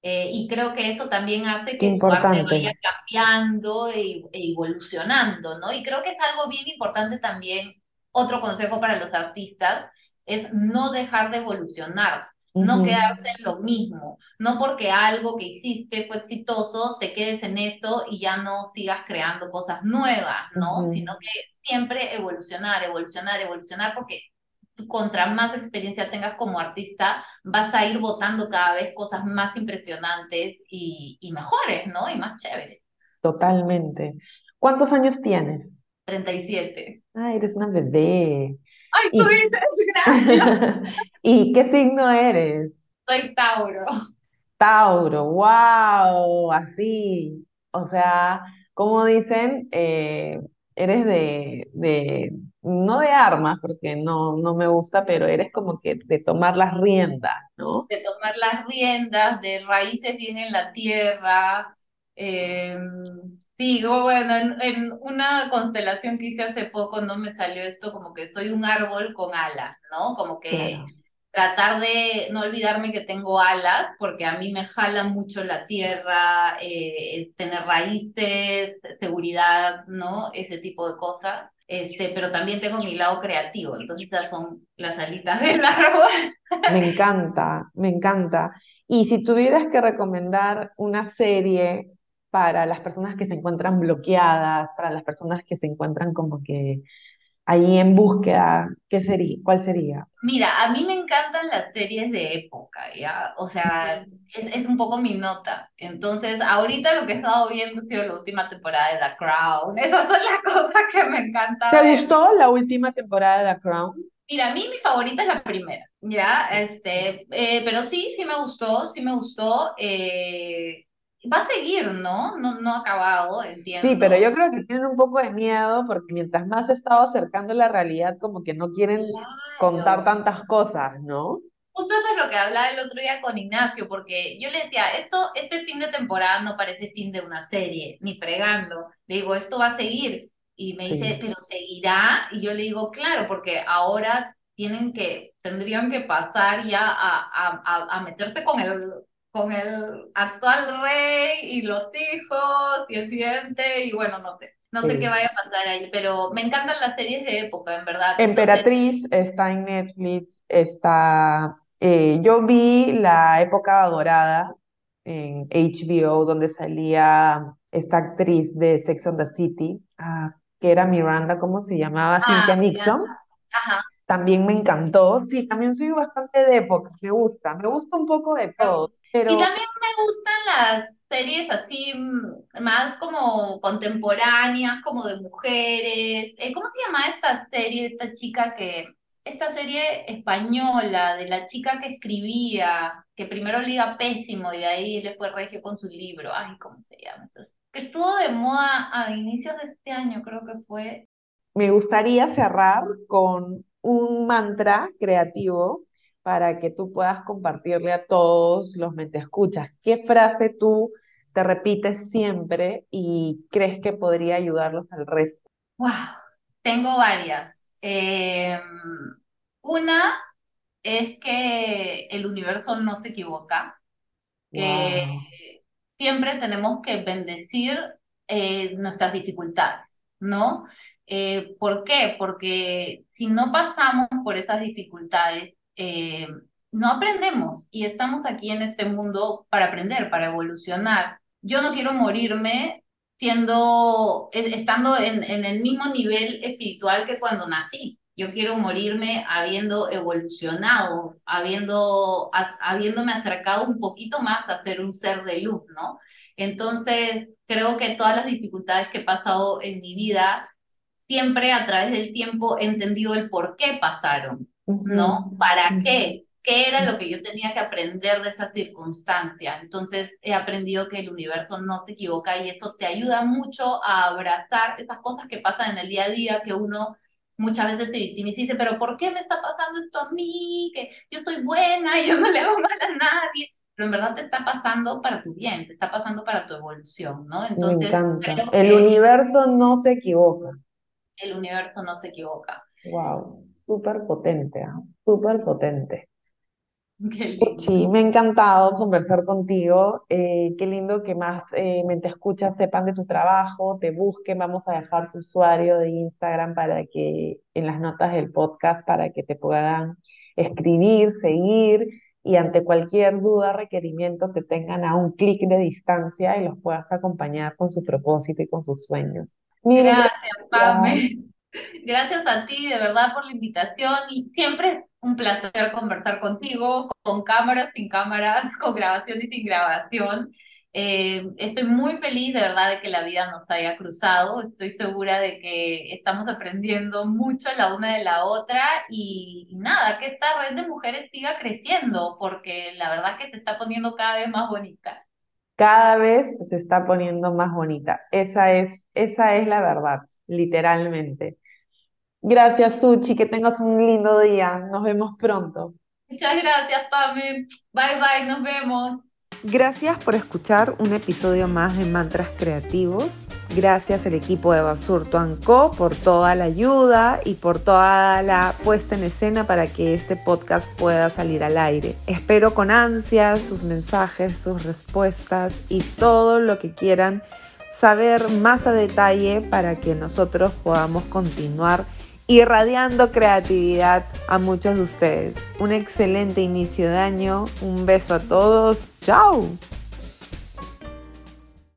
Eh, y creo que eso también hace que su arte vaya cambiando e, e, evolucionando, ¿no? Y creo que es algo bien importante también otro consejo para los artistas es no dejar de evolucionar. no quedarse en lo mismo, no porque algo que hiciste fue exitoso, te quedes en esto y ya no sigas creando cosas nuevas, ¿no? Sino que siempre evolucionar, evolucionar, evolucionar, porque contra más experiencia tengas como artista, vas a ir botando cada vez cosas más impresionantes y, y mejores, ¿no? Y más chéveres. Totalmente. ¿Cuántos años tienes? 37. Ah, eres una bebé. Ay, tú ¿Y, dices, gracias. ¿Y qué signo eres? Soy Tauro. Tauro, wow, así. O sea, como dicen, eh, eres de, de, no de armas, porque no, no me gusta, pero eres como que de tomar las riendas, ¿no? de tomar las riendas, de raíces bien en la tierra. Eh, digo, bueno, en, en una constelación que hice hace poco no me salió esto como que soy un árbol con alas, ¿no? Como que Claro. tratar de no olvidarme que tengo alas, porque a mí me jala mucho la tierra, eh, tener raíces, seguridad, ¿no? Ese tipo de cosas. Este, pero también tengo mi lado creativo, entonces esas son las alitas del árbol. Me encanta, me encanta. Y si tuvieras que recomendar una serie para las personas que se encuentran bloqueadas, para las personas que se encuentran como que ahí en búsqueda, ¿qué sería? ¿Cuál sería? Mira, a mí me encantan las series de época, ¿ya? O sea, es, es un poco mi nota. Entonces, ahorita lo que he estado viendo ha sido la última temporada de The Crown. Esas son las cosas que me encanta ¿Te ver. gustó la última temporada de The Crown? Mira, a mí mi favorita es la primera, ¿ya? Este, eh, pero sí, sí me gustó, sí me gustó. eh, va a seguir, ¿no? No, no ha acabado, Sí, pero entiendo. yo creo que tienen un poco de miedo porque mientras más se estaba acercando la realidad, como que no quieren contar Claro. tantas cosas, ¿no? Justo eso es lo que hablaba el otro día con Ignacio, porque yo le decía, esto, este fin de temporada no parece fin de una serie, ni fregando. Le digo, esto va a seguir. Y me dice, Sí, pero seguirá. Y yo le digo, claro, porque ahora tienen que, tendrían que pasar ya a, a, a, a meterte con el, con el actual rey y los hijos y el siguiente, y bueno, no sé. No sé qué vaya a pasar ahí, pero me encantan las series de época, en verdad. Entonces, Emperatriz está en Netflix, está... eh, yo vi la época dorada en HBO, donde salía esta actriz de Sex and the City, ah, que era Miranda, ¿cómo se llamaba? Cynthia ah, mira, Nixon. ajá. También me encantó. Sí, también soy bastante de época, me gusta, me gusta un poco de todo, Y pero también me gustan las series así mm, más como contemporáneas, como de mujeres. Eh, ¿cómo se llama esta serie, esta chica que, esta serie española de la chica que escribía, que primero le iba pésimo y de ahí le fue regio con su libro? Ay, ¿cómo se llama? Que estuvo de moda a inicios de este año, creo que fue. Me gustaría cerrar con un mantra creativo para que tú puedas compartirle a todos los escuchas. ¿Qué frase tú te repites siempre y crees que podría ayudarlos al resto? Wow, tengo varias. Eh, una es que el universo no se equivoca, que Wow. siempre tenemos que bendecir eh, nuestras dificultades, ¿no? Eh, ¿por qué? Porque si no pasamos por esas dificultades, eh, no aprendemos y estamos aquí en este mundo para aprender, para evolucionar. Yo no quiero morirme siendo, es- estando en, el mismo nivel espiritual que cuando nací. Yo quiero morirme habiendo evolucionado, habiendo, habiéndome acercado un poquito más a ser un ser de luz, ¿no? Entonces, creo que todas las dificultades que he pasado en mi vida, siempre a través del tiempo he entendido el por qué pasaron, ¿no? ¿Para qué? ¿Qué era lo que yo tenía que aprender de esa circunstancia? Entonces he aprendido que el universo no se equivoca y eso te ayuda mucho a abrazar esas cosas que pasan en el día a día que uno muchas veces se victimiza y dice, pero ¿por qué me está pasando esto a mí? Que yo estoy buena yo no le hago mal a nadie. Pero en verdad te está pasando para tu bien, te está pasando para tu evolución, ¿no? Me Entonces encanta. creo El que universo no se equivoca. El universo no se equivoca. Wow. Súper potente, ¿ah? Súper potente. Qué Sí, me ha encantado conversar contigo. Eh, qué lindo que más eh, me te escuchas sepan de tu trabajo, te busquen. Vamos a dejar tu usuario de Instagram para que en las notas del podcast para que te puedan escribir, seguir. y ante cualquier duda, requerimiento, te tengan a un clic de distancia y los puedas acompañar con su propósito y con sus sueños. Gracias, Pame. Gracias a ti, de verdad, por la invitación. Y siempre es un placer conversar contigo, con cámaras, sin cámaras, con grabación y sin grabación. Eh, estoy muy feliz de verdad de que la vida nos haya cruzado. Estoy segura de que estamos aprendiendo mucho la una de la otra y, nada, que esta red de mujeres siga creciendo porque la verdad que se está poniendo cada vez más bonita. Cada vez se está poniendo más bonita. Esa es, esa es la verdad, literalmente. Gracias, Suchi. Que tengas un lindo día. Nos vemos pronto. Muchas gracias, Pame. Bye, bye. Nos vemos. Gracias por escuchar un episodio más de Mantras Creativos. Gracias al equipo de Basurto Co por toda la ayuda y por toda la puesta en escena para que este podcast pueda salir al aire. Espero con ansias sus mensajes, sus respuestas y todo lo que quieran saber más a detalle para que nosotros podamos continuar irradiando creatividad a muchos de ustedes. Un excelente inicio de año, un beso a todos, chao.